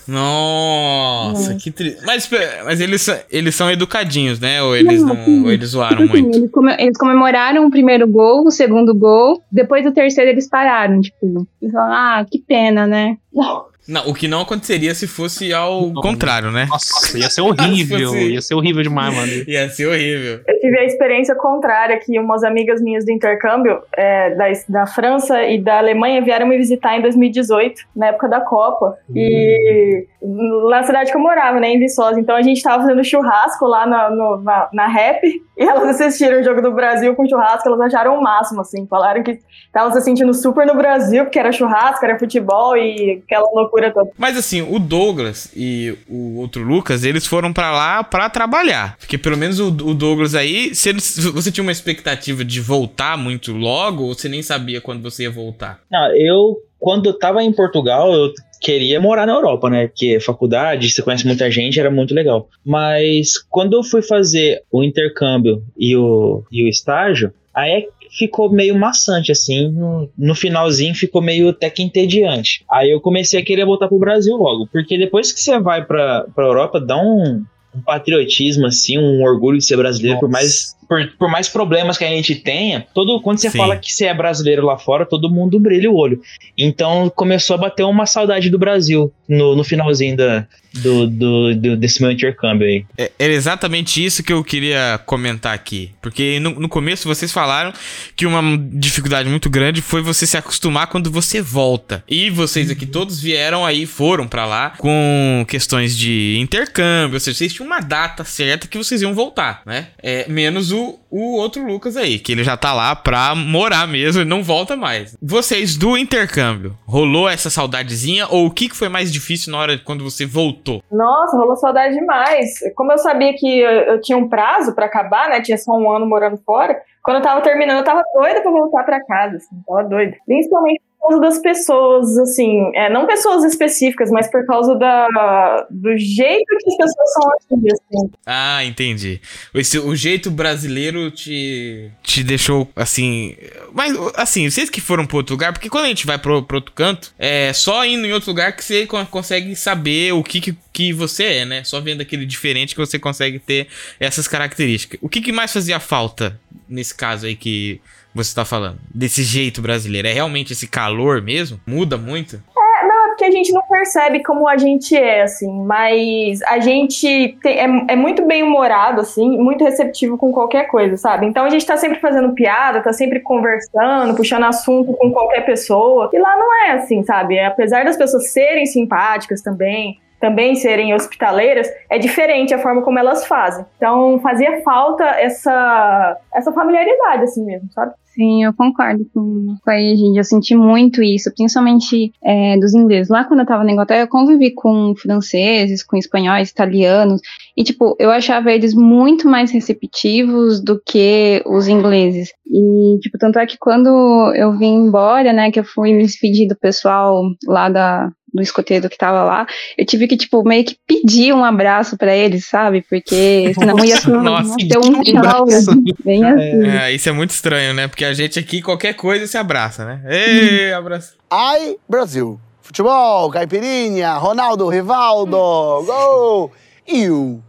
Nossa, que triste. Mas, mas eles, são- eles são educadinhos, né? Ou eles Não, não. assim, Ou eles zoaram Tipo assim, muito. eles, eles comemoraram o primeiro gol, o segundo gol, depois do terceiro eles pararam, tipo, eles falaram, ah, que pena, né? [laughs] Não, o que não aconteceria se fosse ao Não. contrário, né? Nossa, ia [laughs] ser horrível. Fosse- ia ser horrível demais, mano. Ia ser horrível. Eu tive a experiência contrária, que umas amigas minhas do intercâmbio é, da, da França e da Alemanha vieram me visitar em 2018, na época da Copa. E lá na cidade que eu morava, né, em Viçosa. Então a gente tava fazendo churrasco lá na, no- na, na Rap, [laughs] e elas assistiram o jogo do Brasil com churrasco, elas acharam o máximo, assim. Falaram que estavam se sentindo super no Brasil, porque era churrasco, era futebol e aquela loucura toda. Mas assim, o Douglas e o outro Lucas, eles foram pra lá pra trabalhar. Porque pelo menos o, o Douglas aí, você, você tinha uma expectativa de voltar muito logo ou você nem sabia quando você ia voltar? Não, eu, quando eu tava em Portugal, eu queria morar na Europa, né? Porque faculdade, você conhece muita gente, era muito legal. Mas quando eu fui fazer o intercâmbio e o, e o estágio, aí é ficou meio maçante, assim. No, no finalzinho ficou meio até que entediante. Aí eu comecei a querer voltar pro Brasil logo. Porque depois que você vai pra, pra Europa, dá um, um patriotismo, assim, um orgulho de ser brasileiro, por mais por, por mais problemas que a gente tenha, todo quando você Sim. fala que você é brasileiro lá fora, todo mundo brilha o olho. Então começou a bater uma saudade do Brasil no, no finalzinho da, do, do, do- desse meu intercâmbio aí. É, era exatamente isso que eu queria comentar aqui. Porque no, no começo vocês falaram que uma dificuldade muito grande foi você se acostumar quando você volta. E vocês aqui todos vieram aí, foram pra lá com questões de intercâmbio. Ou seja, vocês tinham uma data certa que vocês iam voltar, né? É, menos o, o outro Lucas aí, que ele já tá lá pra morar mesmo e não volta mais. Vocês do intercâmbio, rolou essa saudadezinha? Ou o que, que foi mais difícil na hora quando você voltou? Nossa, rolou saudade demais. Como eu sabia que eu, eu tinha um prazo pra acabar, né? Tinha só um ano morando fora. Quando eu tava terminando, eu tava doida pra voltar pra casa, assim, tava doida. Principalmente causa das pessoas, assim, é, não pessoas específicas, mas por causa da, do jeito que as pessoas são aqui, assim. Ah, entendi. Esse, o jeito brasileiro te, te deixou assim. Mas, assim, vocês que foram pro outro lugar, porque quando a gente vai pro outro canto, é só indo em outro lugar que você con- consegue saber o que, que, que você é, né? Só vendo aquele diferente que você consegue ter essas características. O que, que mais fazia falta nesse caso aí que você tá falando? Desse jeito brasileiro? É realmente esse calor mesmo? Muda muito? Não, é porque a gente não percebe como a gente é, assim, mas a gente tem- é, é muito bem humorado, assim, muito receptivo com qualquer coisa, sabe? Então a gente tá sempre fazendo piada, tá sempre conversando, puxando assunto com qualquer pessoa. E lá não é assim, sabe? Apesar das pessoas serem simpáticas também, também serem hospitaleiras, é diferente a forma como elas fazem. Então fazia falta essa, essa familiaridade, assim mesmo, sabe? Sim, eu concordo com, com a Egídia. Eu senti muito isso, principalmente é, dos ingleses. Lá quando eu tava na Inglaterra, eu convivi com franceses, com espanhóis, italianos. E, tipo, eu achava eles muito mais receptivos do que os ingleses. E, tipo, tanto é que quando eu vim embora, né, que eu fui me despedir do pessoal lá da, do escoteiro que tava lá, eu tive que, tipo, meio que pedir um abraço pra eles, sabe? Porque senão ia ter, Nossa, ter um tchau, abraço. bem assim. É, isso é muito estranho, né? Porque a gente aqui, qualquer coisa, se abraça, né? Ei, abraço. Ai, Brasil. Futebol, caipirinha, Ronaldo, Rivaldo, gol! E o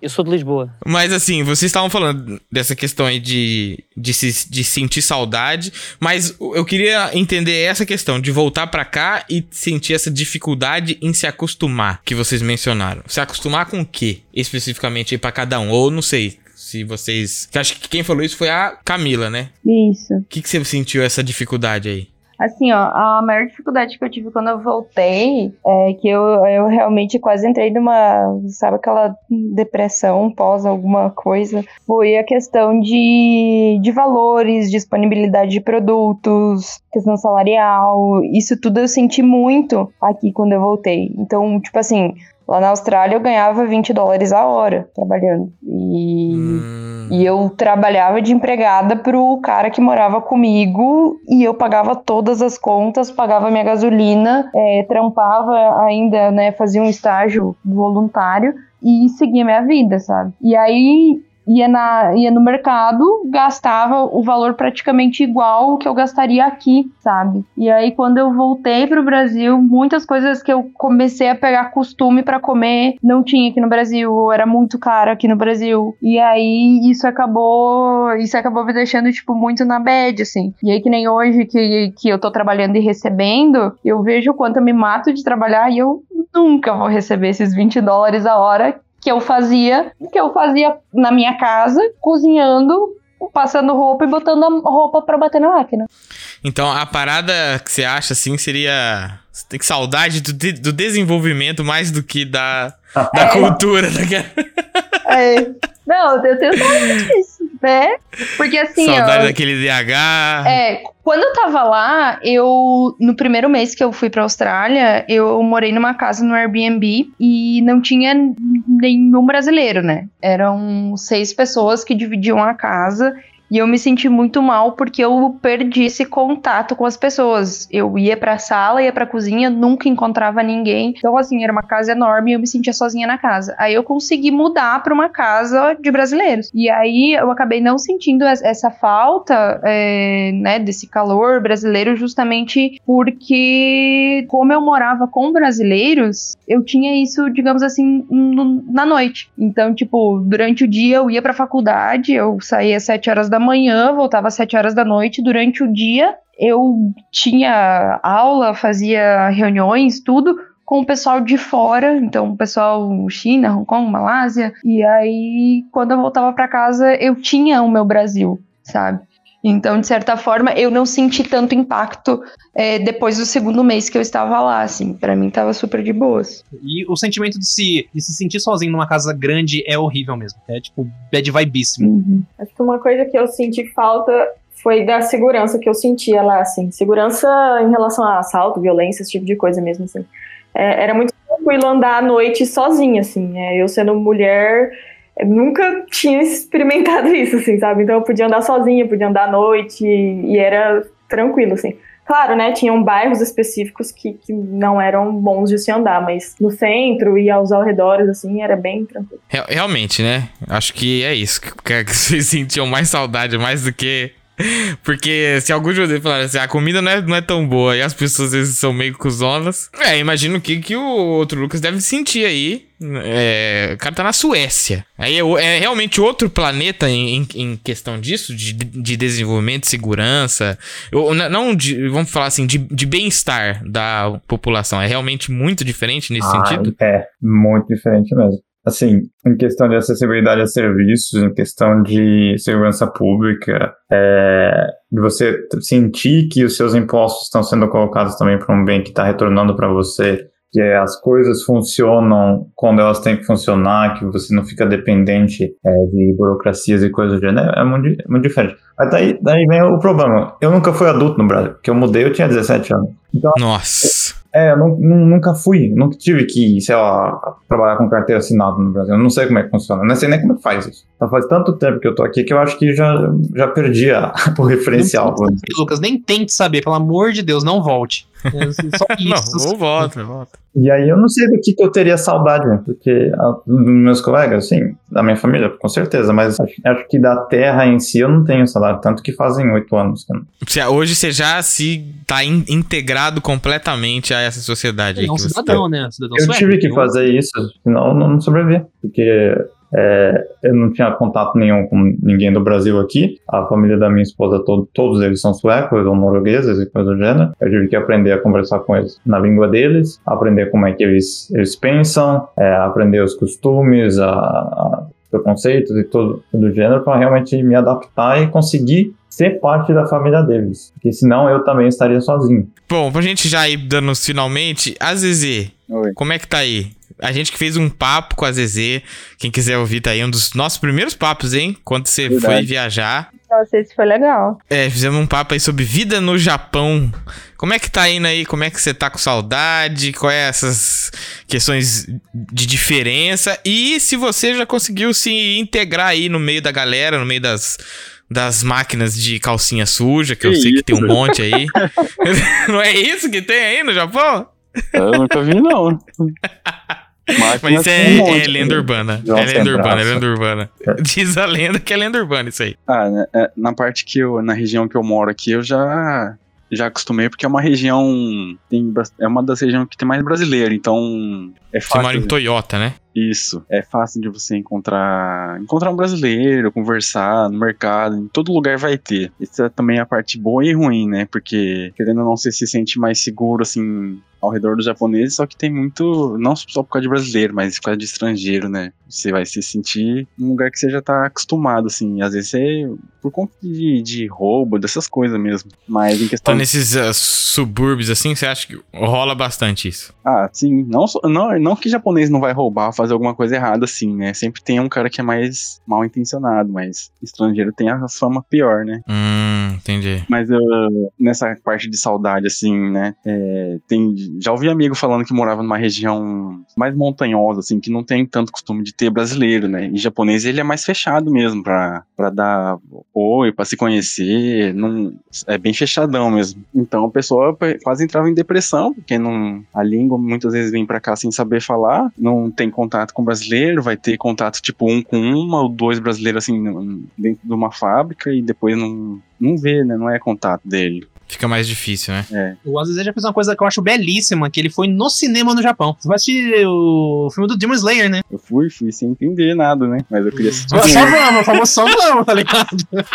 Eu sou de Lisboa. Mas assim, vocês estavam falando dessa questão aí de, de, se, de sentir saudade, mas eu queria entender essa questão de voltar pra cá e sentir essa dificuldade em se acostumar, que vocês mencionaram. Se acostumar com o quê, especificamente aí pra cada um? Ou não sei se vocês... Eu Acho que quem falou isso foi a Camila, né? Isso. O que, que você sentiu essa dificuldade aí? Assim, ó, a maior dificuldade que eu tive quando eu voltei é que eu, eu realmente quase entrei numa, sabe, aquela depressão pós alguma coisa. Foi a questão de, de valores, disponibilidade de produtos, questão salarial. Isso tudo eu senti muito aqui quando eu voltei. Então, tipo assim, lá na Austrália eu ganhava 20 dólares a hora trabalhando. E. E eu trabalhava de empregada pro cara que morava comigo e eu pagava todas as contas, pagava minha gasolina, é, trampava ainda, né, fazia um estágio voluntário e seguia minha vida, sabe? E aí ia, na, ia no mercado, gastava o valor praticamente igual que eu gastaria aqui, sabe? E aí, quando eu voltei pro Brasil, muitas coisas que eu comecei a pegar costume para comer não tinha aqui no Brasil, ou era muito caro aqui no Brasil. E aí, isso acabou, isso acabou me deixando, tipo, muito na bad, assim. E aí, que nem hoje que, que eu tô trabalhando e recebendo, eu vejo o quanto eu me mato de trabalhar e eu nunca vou receber esses 20 dólares a hora que eu fazia, que eu fazia na minha casa, cozinhando, passando roupa e botando a roupa para bater na máquina. Então, a parada que você acha, assim, seria... Você tem saudade do, de- do desenvolvimento mais do que da, da [laughs] cultura. Da... É. [laughs] Não, eu tenho saudade disso, né? Porque assim, saudade ó, daquele DH. É, quando eu tava lá, eu. No primeiro mês que eu fui pra Austrália, eu morei numa casa no Airbnb e não tinha nenhum brasileiro, né? Eram seis pessoas que dividiam a casa. E eu me senti muito mal porque eu perdi esse contato com as pessoas. Eu ia pra sala, ia pra cozinha, nunca encontrava ninguém. Então, assim, era uma casa enorme e eu me sentia sozinha na casa. Aí eu consegui mudar pra uma casa de brasileiros. E aí eu acabei não sentindo es- essa falta, é, né, desse calor brasileiro, justamente porque, como eu morava com brasileiros, eu tinha isso, digamos assim, no- na noite. Então, tipo, durante o dia eu ia pra faculdade, eu saía às 7 horas da manhã, voltava às 7 horas da noite. Durante o dia eu tinha aula, fazia reuniões, tudo com o pessoal de fora, então o pessoal China, Hong Kong, Malásia. E aí, quando eu voltava pra casa, eu tinha o meu Brasil, sabe? Então, de certa forma, eu não senti tanto impacto é, depois do segundo mês que eu estava lá, assim. Pra mim, tava super de boas. E o sentimento de se, de se sentir sozinho numa casa grande é horrível mesmo. É tipo, bad vibíssimo. Acho que uma coisa que eu senti falta foi da segurança que eu sentia lá, assim. Segurança em relação a assalto, violência, esse tipo de coisa mesmo, assim. É, era muito tranquilo andar à noite sozinha, assim. É, eu sendo mulher, eu nunca tinha experimentado isso, assim, sabe? Então eu podia andar sozinha, podia andar à noite e, era tranquilo, assim. Claro, né, tinham bairros específicos que, que não eram bons de se andar, mas no centro e aos arredores, assim, era bem tranquilo. Real- Realmente, né? Acho que é isso. Que, [laughs] que vocês sentiam mais saudade, mais do que. [laughs] Porque se algum judeu falar assim, a comida não é, não é tão boa e as pessoas às vezes são meio cuzonas. É, imagino que, que o outro Lucas deve sentir aí. É, o cara tá na Suécia. Aí é, é realmente outro planeta em, em- questão disso, de, de desenvolvimento, segurança. Ou, não de, vamos falar assim, de, de bem-estar da população. É realmente muito diferente nesse Ah, sentido. É, muito diferente mesmo. Assim, em questão de acessibilidade a serviços, em questão de segurança pública, é, de você sentir que os seus impostos estão sendo colocados também para um bem que está retornando para você, que é, as coisas funcionam quando elas têm que funcionar, que você não fica dependente é, de burocracias e coisas do gênero, é muito, muito diferente. Mas daí, daí vem o problema. Eu nunca fui adulto no Brasil, porque eu mudei, eu tinha 17 anos. Então, Nossa. É, eu nu- nunca fui, nunca tive que, sei lá, trabalhar com carteira assinada no Brasil. Eu não sei como é que funciona, não sei nem como é que faz isso. Então faz tanto tempo que eu tô aqui que eu acho que já, já perdi a, [laughs] o referencial. dizer. Lucas, nem tente saber, pelo amor de Deus, não volte. É só [laughs] Não, isso. ou volta, volta. E aí eu não sei do que, que eu teria saudade, né? porque a, dos meus colegas, sim, da minha família, com certeza, mas acho, acho que da terra em si eu não tenho saudade, tanto que fazem oito anos que não. Você- Hoje você já se tá in- integrado completamente a essa sociedade. aí É um que você cidadão, né? Cidadão Eu tive que fazer isso, senão eu não sobrevivi. Porque é, eu não tinha contato nenhum com ninguém do Brasil aqui. A família da minha esposa, todo- todos eles são suecos ou noruegueses e coisa do gênero. Eu tive que aprender a conversar com eles na língua deles, aprender como é que eles, eles pensam, é, aprender os costumes, a, a preconceitos e tudo, tudo do gênero, para realmente me adaptar e conseguir ser parte da família deles. Porque senão eu também estaria sozinho. Bom, pra gente já ir dando finalmente, a Zezê, Oi. como é que tá aí? A gente que fez um papo com a Zezê. Quem quiser ouvir, tá aí um dos nossos primeiros papos, hein? Quando você Verdade. foi viajar. Nossa, esse foi legal. É, fizemos um papo aí sobre vida no Japão. Como é que tá indo aí? Como é que você tá com saudade? Qual é essas questões de diferença? E se você já conseguiu se integrar aí no meio da galera, no meio das, das máquinas de calcinha suja, que eu Que sei que tem um isso? monte aí. [laughs] [laughs] Não é isso que tem aí no Japão? Eu nunca vi, não. [laughs] Mas isso é, tem um monte, é lenda urbana. É lenda urbana, é lenda urbana. [laughs] Diz a lenda que é lenda urbana isso aí. Ah, né, é, na parte que eu, na região que eu moro aqui, eu já já acostumei porque é uma região tem é uma das regiões que tem mais brasileiro, então é Você mora fácil. em Toyota, né? Isso, é fácil de você encontrar encontrar um brasileiro, conversar no mercado, em todo lugar vai ter. Isso é também a parte boa e ruim, né? Porque querendo ou não, você se sente mais seguro assim ao redor dos japoneses, só que tem muito, não só por causa de brasileiro, mas por causa de estrangeiro, né? Você vai se sentir num lugar que você já tá acostumado, assim. Às vezes é por conta de, de roubo, dessas coisas mesmo. Mas em questão Então, nesses ah, subúrbios assim, você acha que rola bastante isso? Ah, sim. Não, não, não que japonês não vai roubar, fazer alguma coisa errada, assim, né? Sempre tem um cara que é mais mal intencionado, mas estrangeiro tem a fama pior, né? Hum, entendi. Mas eu, nessa parte de saudade, assim, né? é, tem, já ouvi amigo falando que morava numa região mais montanhosa, assim, que não tem tanto costume de ter brasileiro, né? E japonês, ele é mais fechado mesmo pra, pra dar oi, pra se conhecer. Não, é bem fechadão mesmo. Então a pessoa pe- quase entrava em depressão, porque não, a língua muitas vezes vem pra cá sem saber falar, não tem contato com brasileiro, vai ter contato tipo um com uma ou dois brasileiros assim dentro de uma fábrica e depois não, não vê, né? Não é contato dele. Fica mais difícil, né? É. O Azazel já fez uma coisa que eu acho belíssima, que ele foi no cinema no Japão. Você vai assistir o filme do Demon Slayer, né? Eu fui, fui sem entender nada, né? Mas eu queria assistir. Só só vamos, famoso só vamos, tá ligado? [laughs]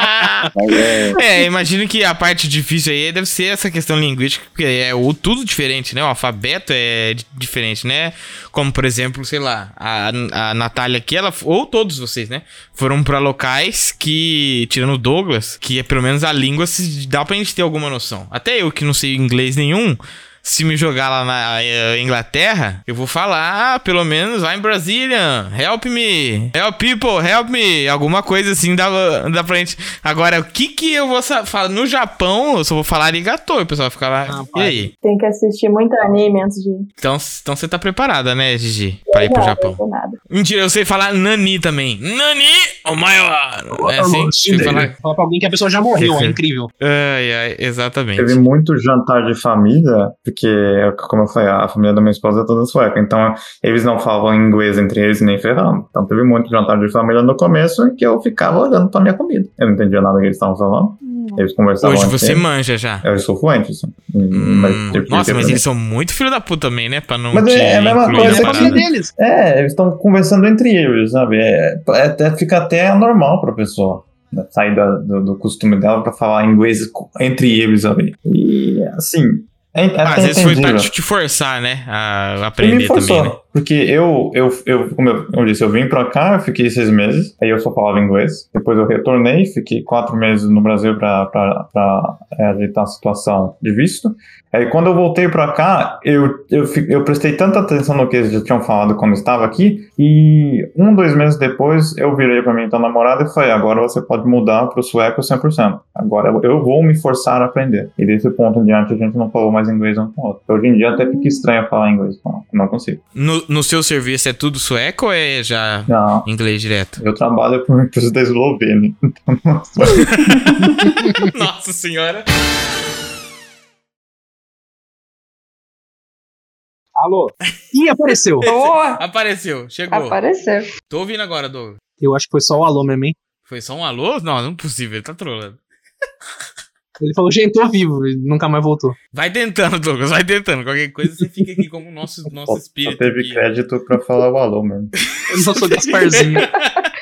É, É, imagino que a parte difícil aí deve ser essa questão linguística, porque é o, tudo diferente, né? O alfabeto é di- diferente, né? Como, por exemplo, sei lá, a, a Natália aqui, ela, ou todos vocês, né? Foram pra locais que, tirando o Douglas, que é pelo menos a língua se dá pra gente ter alguma noção. Até eu que não sei inglês nenhum. Se me jogar lá na eh, Inglaterra, eu vou falar, ah, pelo menos lá em Brasília, help me, help people, help me, alguma coisa assim dá, dá pra gente. Agora, o que que eu vou falar? No Japão, eu só vou falar arigato, e o pessoal vai ficar lá, Ah, e pai. aí? Tem que assistir muito anime antes de. Então, então você tá preparada, né, Gigi, pra ir pro Nada, Japão? não nada. Mentira, eu sei falar nani também. Nani, o maior. É assim? Falar. Falar pra alguém que a pessoa já morreu, é incrível. Ai, ai, exatamente. Teve muito jantar de família, porque, como eu falei, a família da minha esposa é toda sueca, então eles não falavam inglês entre eles nem ferrando. Então teve muito jantar de família no começo em que eu ficava olhando pra minha comida. Eu não entendia nada que eles estavam falando. Eles conversavam Hoje você eles. manja já. Eu sou fluente, assim. Hum, Mas tive que nossa, mas eles são muito filho da puta também, né? Pra não Mas te é a mesma coisa É que- deles. É, eles estão conversando entre eles, sabe? É, é até, fica até normal pra pessoa né, sair do, do costume dela pra falar inglês entre eles ali. E, assim, é, é às vezes foi pra te te forçar, né? A aprender também, né? Porque eu, eu, eu, como eu, eu disse, eu vim pra cá, eu fiquei seis meses, aí eu só falava inglês. Depois eu retornei, fiquei quatro meses no Brasil pra, pra, pra é, ajeitar a situação de visto. Aí quando eu voltei pra cá, eu, eu, eu prestei tanta atenção no que eles já tinham falado quando estava aqui, e um, dois meses depois eu virei pra minha então namorada e falei, agora você pode mudar pro sueco 100%. Agora eu- vou me forçar a aprender. E desse ponto em diante a gente não falou mais inglês um com o outro. Hoje em dia até fica estranho falar inglês, não consigo. No, no seu serviço é tudo sueco ou é já Não, inglês direto? eu trabalho por uma [laughs] empresa da Eslovênia. [laughs] Nossa senhora. Alô? Ih, apareceu. [laughs] Boa! Apareceu, chegou. Apareceu. Tô ouvindo agora, Douglas. Eu acho que foi só o alô mesmo, hein? Foi só um alô? Não, não é possível, ele tá trolando. Ele falou, gente, tô vivo, e nunca mais voltou. Vai tentando, Douglas, vai tentando. Qualquer coisa você fica aqui como nosso, nosso Só espírito. teve aqui. crédito pra falar o alô mesmo. Eu não sou Gasparzinho. [laughs]